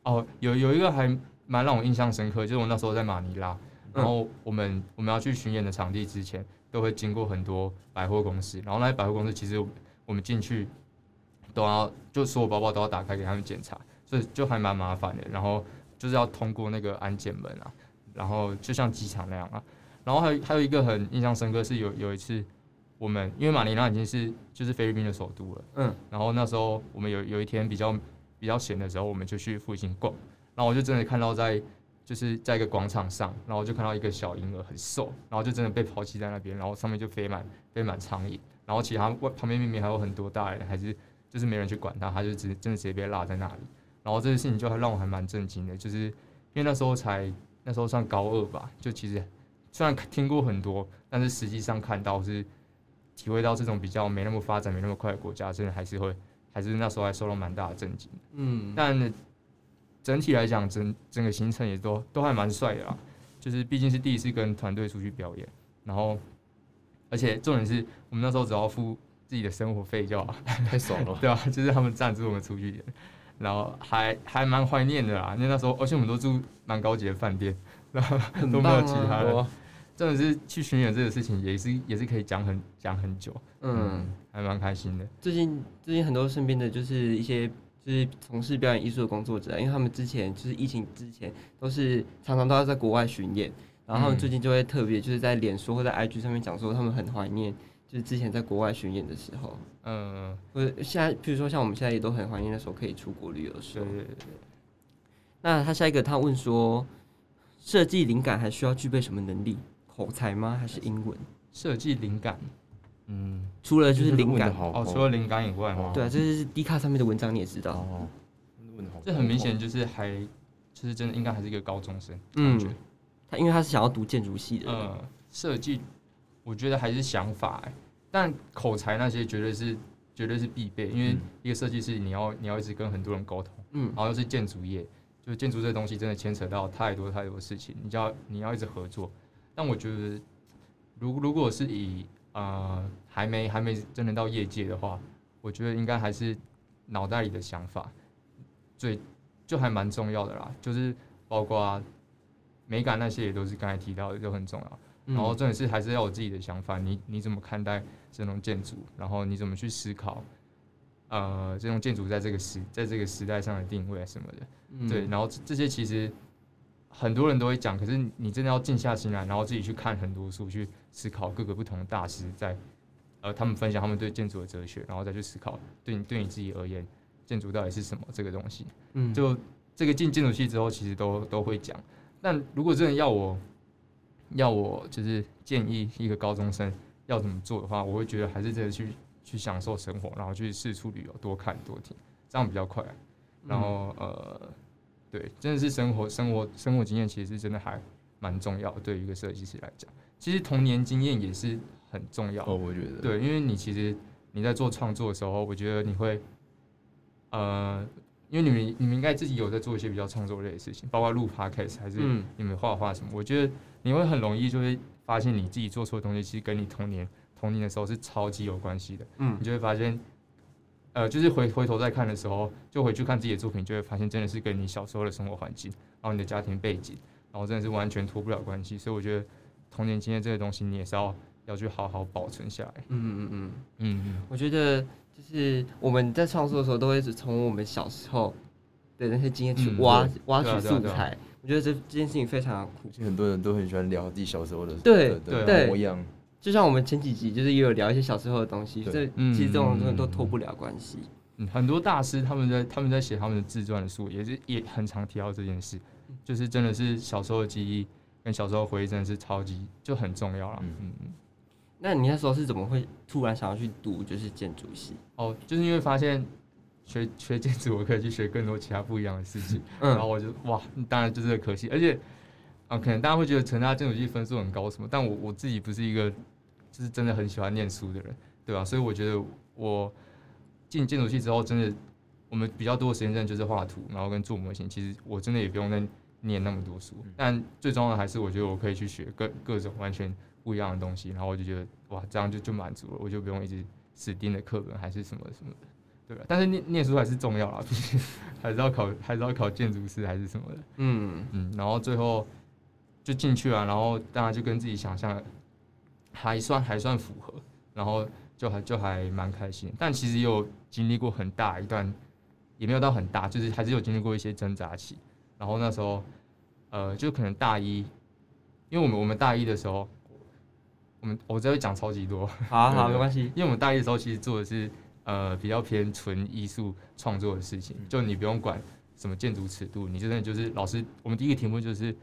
哦有有一个还蛮让我印象深刻，就是我那时候在马尼拉，然后我们我们要去巡演的场地之前，都会经过很多百货公司，然后那些百货公司其实我们进去都要就所有包包都要打开给他们检查，所以就还蛮麻烦的。然后就是要通过那个安检门啊，然后就像机场那样啊。然后还有还有一个很印象深刻是有有一次我们因为马尼拉已经是就是菲律宾的首都了，嗯，然后那时候我们有有一天比较比较闲的时候，我们就去附近逛，然后我就真的看到在就是在一个广场上，然后我就看到一个小婴儿很瘦，然后就真的被抛弃在那边，然后上面就飞满飞满苍蝇，然后其他外旁边明明还有很多大人，还是就是没人去管他，他就直真的直接被落在那里，然后这件事情就让我还蛮震惊的，就是因为那时候才那时候算高二吧，就其实虽然听过很多，但是实际上看到是体会到这种比较没那么发展、没那么快的国家，真的还是会还是那时候还受到蛮大的震惊。嗯，但整体来讲，整整个行程也都都还蛮帅的啦。就是毕竟是第一次跟团队出去表演，然后而且重点是我们那时候只要付自己的生活费就好，太爽了吧。对啊，就是他们赞助我们出去，然后还还蛮怀念的啦，因为那时候而且我们都住蛮高级的饭店，然后都没有其他人哇，真的是去巡演这个事情也是也是可以讲很讲很久，嗯，还蛮开心的。最近最近很多身边的就是一些就是从事表演艺术的工作者啊，因为他们之前就是疫情之前都是常常都要在国外巡演，然后最近就会特别就是在脸书或在 IG 上面讲说他们很怀念就是之前在国外巡演的时候，嗯，或者现在比如说像我们现在也都很怀念那时候可以出国旅游的时候。对对对，那他下一个他问说，设计灵感还需要具备什么能力？口才吗？还是英文？设计灵感，嗯，除了就是灵感，好哦，除了灵感以外嘛，对啊，这是 D 卡上面的文章你也知道，哦，这很明显就是还就是真的应该还是一个高中生，嗯。感觉，他因为他是想要读建筑系的，嗯，设计我觉得还是想法、欸，但口才那些绝对是绝对是必备，因为嗯。一个设计师你要你要一直跟很多人沟通，嗯。然后又是建筑业，就是建筑这东西真的牵扯到太多太多事情，你就要你要一直合作。但我觉得，如如果是以呃还没还没真的到业界的话，我觉得应该还是脑袋里的想法最就还蛮重要的啦，就是包括美感那些也都是刚才提到的，就很重要。嗯。然后重点是还是要有自己的想法，你你怎么看待这种建筑，然后你怎么去思考，呃，这种建筑在这个时在这个时代上的定位啊什么的，嗯。对，然后这这些其实很多人都会讲，可是你真的要静下心来，然后自己去看很多书，去思考各个不同的大师在呃他们分享他们对建筑的哲学，然后再去思考对你 对你自己而言，建筑到底是什么这个东西。嗯就这个进建筑系之后，其实都都会讲。但如果真的要我要我就是建议一个高中生要怎么做的话，我会觉得还是真的去去享受生活，然后去四处旅游，多看多听，这样比较快。然后呃，对，真的是生活生活生活经验，其实真的还蛮重要的，对于一个设计师来讲，其实童年经验也是很重要哦，我觉得，对，因为你其实你在做创作的时候，我觉得你会，呃，因为你们你们应该自己有在做一些比较创作类的事情，包括录 podcast 还是嗯。你们画画什么，我觉得你会很容易就会发现你自己做错的东西，其实跟你童年童年的时候是超级有关系的。嗯。你就会发现，呃，就是回回头再看的时候，就回去看自己的作品，就会发现真的是跟你小时候的生活环境，然后你的家庭背景，然后真的是完全脱不了关系。所以我觉得童年经验这个东西，你也是要要去好好保存下来。嗯嗯嗯，嗯嗯。我觉得就是我们在创作的时候，都会是从我们小时候的那些经验去嗯挖、对挖取素材。我觉得这这件事情非常酷。其实很多人都很喜欢聊自己小时候的对的的对模样，就像我们前几集就是也有聊一些小时候的东西，对这嗯其实这种东西都脱不了关系。嗯，很多大师他们在他们在写他们的自传的书，也是也很常提到这件事，就是真的是小时候的记忆跟小时候回忆真的是超级就很重要了。嗯嗯嗯。那你那时候是怎么会突然想要去读就是建筑系？哦，就是因为发现学学建筑，我可以去学更多其他不一样的事情，然后嗯我就哇，当然就是可惜，而且啊，可能大家会觉得成大建筑系分数很高什么，但我我自己不是一个就是真的很喜欢念书的人，对吧、所以我觉得我进建筑系之后，真的我们比较多的时间真的就是画图，然后跟做模型。其实我真的也不用再念那么多书，但最重要的还是我觉得我可以去学各各种完全不一样的东西，然后我就觉得哇，这样就就满足了，我就不用一直死盯着课本还是什么什么的，对吧？但是念念书还是重要啦，毕竟还是要考还是要考建筑师还是什么的。嗯嗯，然后最后就进去了，然后当然就跟自己想象的还算还算符合，然后就还就还蛮开心。但其实也有经历过很大一段，也没有到很大，就是还是有经历过一些挣扎期。然后那时候，呃，就可能大一，因为我们我们大一的时候，我们我这会讲超级多，好啊好没关系。因为我们大一的时候其实做的是呃比较偏纯艺术创作的事情，就你不用管什么建筑尺度，你真的就是老师，我们第一个题目就是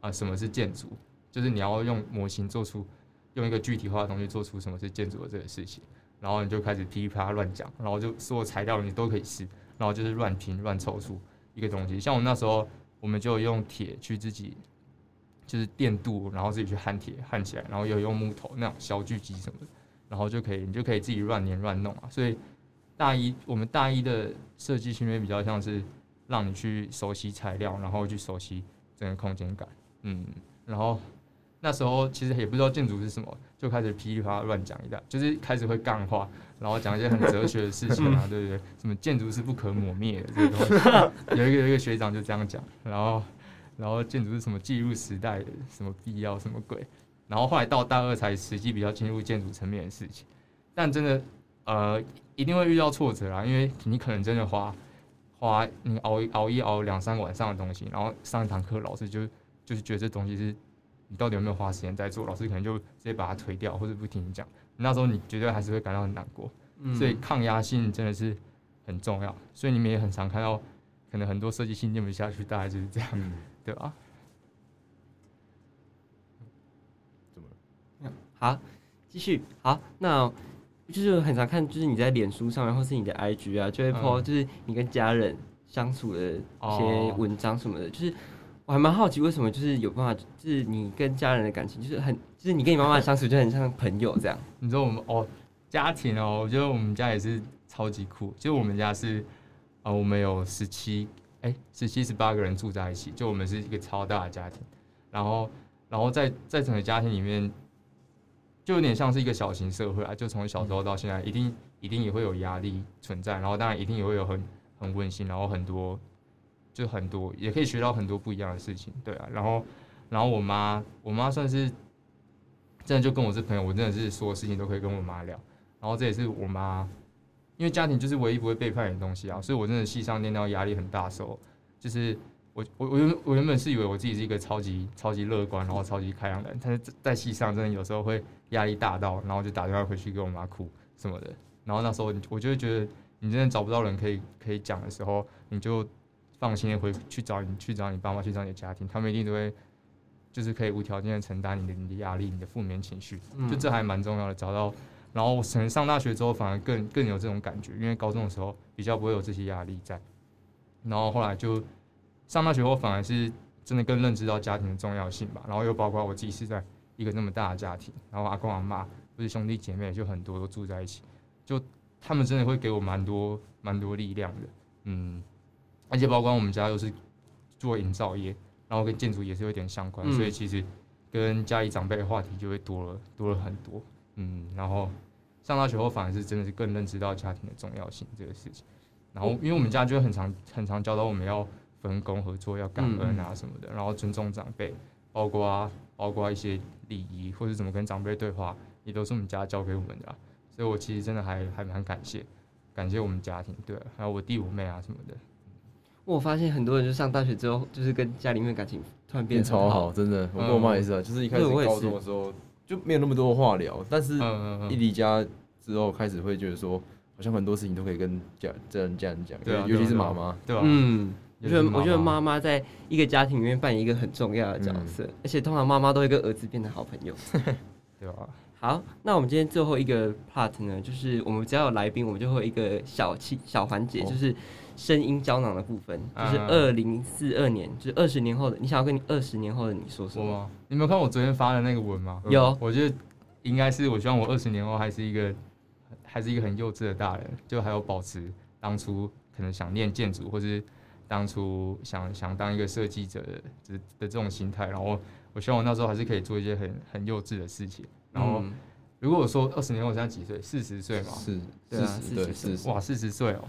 啊、什么是建筑，就是你要用模型做出用一个具体化的东西做出什么是建筑的这个事情，然后你就开始噼里啪啦乱讲，然后就所有材料你都可以试，然后就是乱拼乱凑出一个东西。像我那时候我们就用铁去自己。就是电镀，然后自己去焊铁焊起来，然后又用木头那种小锯机什么的，然后就可以你就可以自己乱粘乱弄啊。所以大一我们大一的设计训练比较像是让你去熟悉材料，然后去熟悉整个空间感，嗯，然后那时候其实也不知道建筑是什么，就开始噼里啪啦乱讲一大，就是开始会干话，然后讲一些很哲学的事情啊，对不对？什么建筑是不可磨灭的这个东西，有一个有一个学长就这样讲，然后然后建筑是什么记录时代的什么必要什么鬼，然后后来到大二才实际比较进入建筑层面的事情，但真的呃一定会遇到挫折啊，因为你可能真的花花你熬一熬一熬两三个晚上的东西，然后上一堂课老师就就是觉得这东西是你到底有没有花时间在做，老师可能就直接把它推掉或者不听你讲，那时候你绝对还是会感到很难过。嗯所以抗压性真的是很重要。所以你们也很常看到，可能很多设计系念不下去，大概就是这样，嗯，对吧？怎么了？好，继续好，那就是很常看，就是你在脸书上面，或是你的 IG 啊，就会 po 嗯就是你跟家人相处的一些哦文章什么的，就是我还蛮好奇，为什么就是有办法，就是你跟家人的感情，就是很，就是你跟你妈妈相处就很像朋友这样。你知道我们哦，家庭哦，我觉得我们家也是超级酷。就我们家是，啊、我们有十七，哎，十七十八个人住在一起，就我们是一个超大的家庭。然后，然后在在整个家庭里面，就有点像是一个小型社会啊。就从小时候到现在，一定一定也会有压力存在，然后当然一定也会有很很温馨，然后很多就很多也可以学到很多不一样的事情，对啊。然后，然后我妈，我妈算是真的就跟我是朋友，我真的是所有事情都可以跟我妈聊。然后这也是我妈，因为家庭就是唯一不会背叛你的东西啊，所以我真的戏上念到压力很大的时候，就是我我我原我原本是以为我自己是一个超级超级乐观，然后超级开朗的人，但是在戏上真的有时候会压力大到，然后就打电话回去给我妈哭什么的。然后那时候我就会觉得，你真的找不到人可以可以讲的时候，你就放心的回去找你去找你爸妈，去找你的家庭，他们一定都会。就是可以无条件的承担你的你的压力、你的负面情绪，嗯就这还蛮重要的。找到，然后可能上大学之后反而更更有这种感觉，因为高中的时候比较不会有这些压力在，然后后来就上大学后反而是真的更认知到家庭的重要性吧。然后又包括我自己是在一个那么大的家庭，然后阿公阿妈或者兄弟姐妹就很多都住在一起，就他们真的会给我蛮多蛮多力量的，嗯，而且包括我们家又是做营造业，然后跟建筑也是有点相关，嗯所以其实跟家里长辈的话题就会多了多了很多，嗯，然后上大学后反而是真的是更认知到家庭的重要性这个事情，然后因为我们家就会很常很常教导我们要分工合作，要感恩啊什么的，然后尊重长辈，包括包括一些礼仪或者怎么跟长辈对话，也都是我们家教给我们的啊、所以我其实真的还还蛮感谢感谢我们家庭，对，还有我弟我妹啊什么的。我发现很多人就上大学之后，就是跟家里面感情突然变超好，真的。我跟我妈也是啊，就是一开始高中的时候就没有那么多话聊，但是一嗯，离家之后开始会觉得说，好像很多事情都可以跟家家人家人讲，对啊尤其是妈妈。对吧？嗯，我觉得我觉得妈妈妈在一个家庭里面扮演一个很重要的角色，而且通常妈妈都会跟儿子变成好朋友。对吧？好，那我们今天最后一个 part 呢，就是我们只要有来宾，我们就会有一个小气小环节，哦就是声音胶囊的部分，就是嗯二零四二年，就是二十年后的，你想要跟你二十年后的你说什么？你没有看我昨天发的那个文吗？有，我觉得应该是，我希望我二十年后还是一个，还是一个很幼稚的大人，就还有保持当初可能想念建筑，或是当初想想当一个设计者的的的这种心态。然后我希望我那时候还是可以做一些很很幼稚的事情。然后嗯如果我说二十年后我现在几岁？四十岁嘛？是，对啊四十对40岁四十。哇，四十岁哦，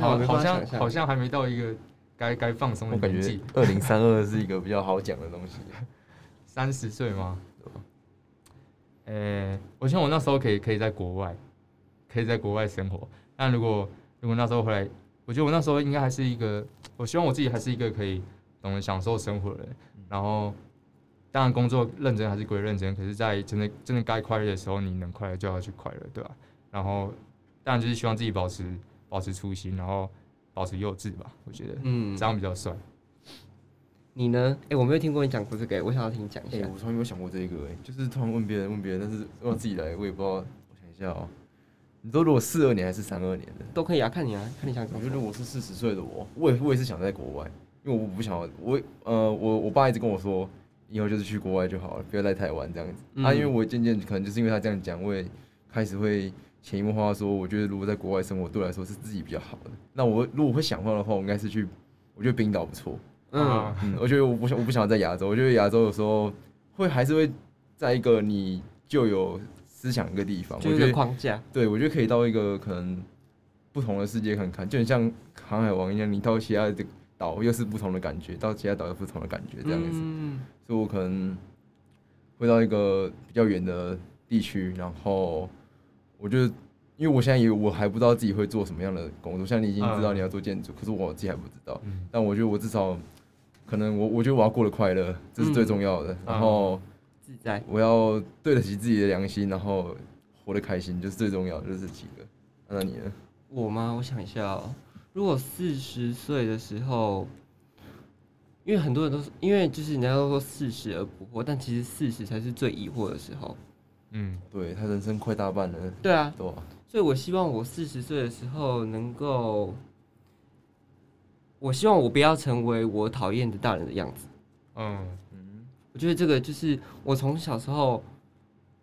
好好像好像还没到一个该该放松的我感觉年纪。二零三二是一个比较好讲的东西。三十岁吗对吧？呃、我希望我那时候可以可以在国外，可以在国外生活。但如果如果那时候回来，我觉得我那时候应该还是一个，我希望我自己还是一个可以懂得享受生活的人。然后，当然工作认真还是归认真，可是，在真的真的该快乐的时候，你能快乐就要去快乐，对吧、然后，当然就是希望自己保持保持初心，然后保持幼稚吧。我觉得嗯这，样比较帅。你呢？哎、我没有听过你讲过这个、我想要听你讲一哎、下。我从来没有想过这个、哎，就是突然问别人问别人，但是让自己来，我也不知道。我想一下哦、你说如果四二年还是三二年的？都可以啊，看你啊，看你想。我觉得我是四十岁的我，我也我也是想在国外，因为我不想要我呃我我爸一直跟我说，以后就是去国外就好了，不要在台湾这样子。嗯啊，因为我渐渐可能就是因为他这样讲，我也开始会潜移默化地说，我觉得如果在国外生活对我来说是自己比较好的。那我如果会想换的话，我应该是去，我觉得冰岛不错。嗯，我觉得我不想我不想要在亚洲，我觉得亚洲有时候会还是会在一个你就有思想一个地方，就一个我觉得框架，对我觉得可以到一个可能不同的世界看看，就很像航海王一样，你到其他的岛又是不同的感觉，到其他岛又不同的感觉这样子。嗯所以我可能会到一个比较远的地区，然后我就因为我现在也我还不知道自己会做什么样的工作，像你已经知道嗯你要做建筑，可是我自己还不知道。嗯但我觉得我至少可能我我觉得我要过得快乐，这是最重要的。然后自在。我要对得起自己的良心，然后活得开心，就是最重要的，就是这几个。那你呢？我吗？我想一下哦，如果四十岁的时候，因为很多人都是因为就是人家都说四十而不惑，但其实四十才是最疑惑的时候。嗯，对他人生快大半了，对啊，对啊？所以我希望我四十岁的时候能够，我希望我不要成为我讨厌的大人的样子。嗯，嗯，我觉得这个就是我从小时候，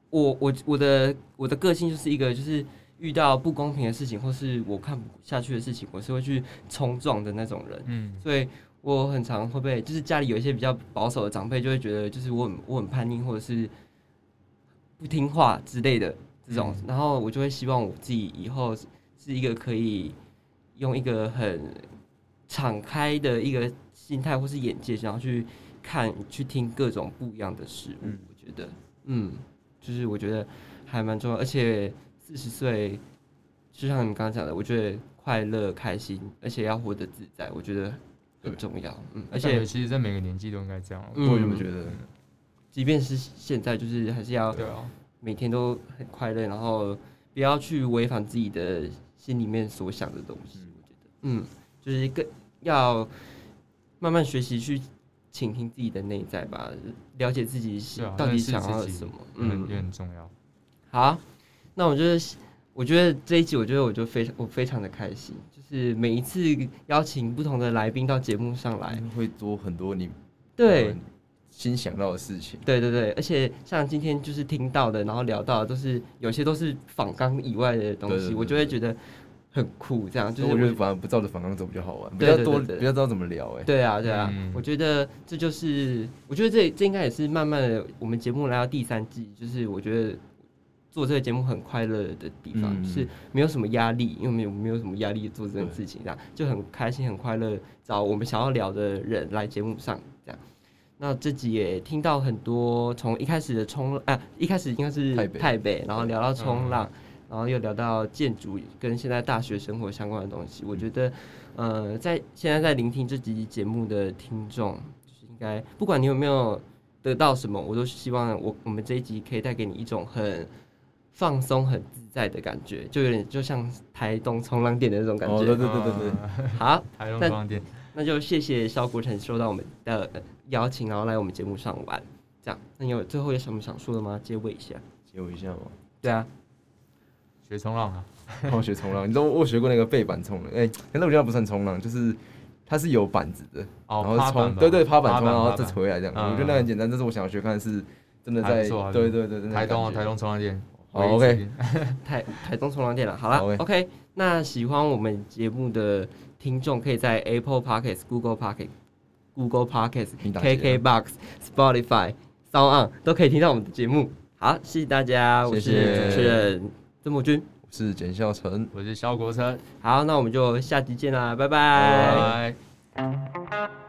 我我我的我的个性就是一个就是遇到不公平的事情或是我看不下去的事情，我是会去冲撞的那种人。嗯，所以我很常会被，就是家里有一些比较保守的长辈，就会觉得就是我很我很叛逆，或者是不听话之类的这种，嗯然后我就会希望我自己以后是是一个可以用一个很敞开的一个心态或是眼界，然后去看、去听各种不一样的事物。嗯我觉得，嗯，就是我觉得还蛮重要，而且四十岁，就像你刚刚讲的，我觉得快乐、开心，而且要活得自在，我觉得很重要。嗯，而而且且其实在每个年纪都应该这样。嗯我也这么觉得。即便是现在，就是还是要每天都很快乐，然后不要去违反自己的心里面所想的东西。我觉得，嗯，就是更要慢慢学习去倾听自己的内在吧，了解自己到底想要什么。嗯，嗯也，很重要。好，那我觉得，我觉得这一集，我觉得我就非常，我非常的开心，就是每一次邀请不同的来宾到节目上来，会多很多你对呃，新想到的事情。对对对，而且像今天就是听到的，然后聊到的都是有些都是仿纲以外的东西，我就会觉得很酷，这样就就是是我觉得反而不照着仿纲走比较好玩，比对较多，比较知道怎么聊。哎，对啊对啊，嗯我觉得这就是，我觉得这这应该也是慢慢的，我们节目来到第三季，就是我觉得做这个节目很快乐的地方，嗯就是没有什么压力，因为没有没有什么压力做这件事情，这样就很开心很快乐，找我们想要聊的人来节目上这样。那这集也听到很多从一开始的冲啊，一开始应该是台北然后聊到冲浪，然后又聊到建筑跟现在大学生活相关的东西。我觉得，呃，在现在在聆听这集节目的听众，就是应该不管你有没有得到什么，我都希望我我们这一集可以带给你一种很放松、很自在的感觉，就有点就像台东冲浪店的那种感觉。哦对对对对对对，好，台东冲浪店，那就谢谢肖国成收到我们的呃邀请，然后来我们节目上玩。这样，那你有最后有什么想说的吗？结尾一下。接我一下吗。对啊，学冲浪啊，帮 我学冲浪，你知道我学过那个背板冲浪，哎、可是我觉得不算冲浪，就是它是有板子的，哦，然后冲，对对，趴板冲，然后再回来这样。嗯我觉得那很简单，但是我想要学看是真的在对对对，台东啊，台东冲浪店。好唯一 OK 指定 台台中冲浪店了。好了 OK，OK。那喜欢我们节目的听众，可以在 Apple Podcast、Google Podcast、Google Podcast、你打结啊 KKBox、Spotify、Sound On 都可以听到我们的节目。好，谢谢大家，我是谢谢主持人曾博君。我是简孝成。我是肖国成，好，那我们就下集见啦，拜拜拜拜。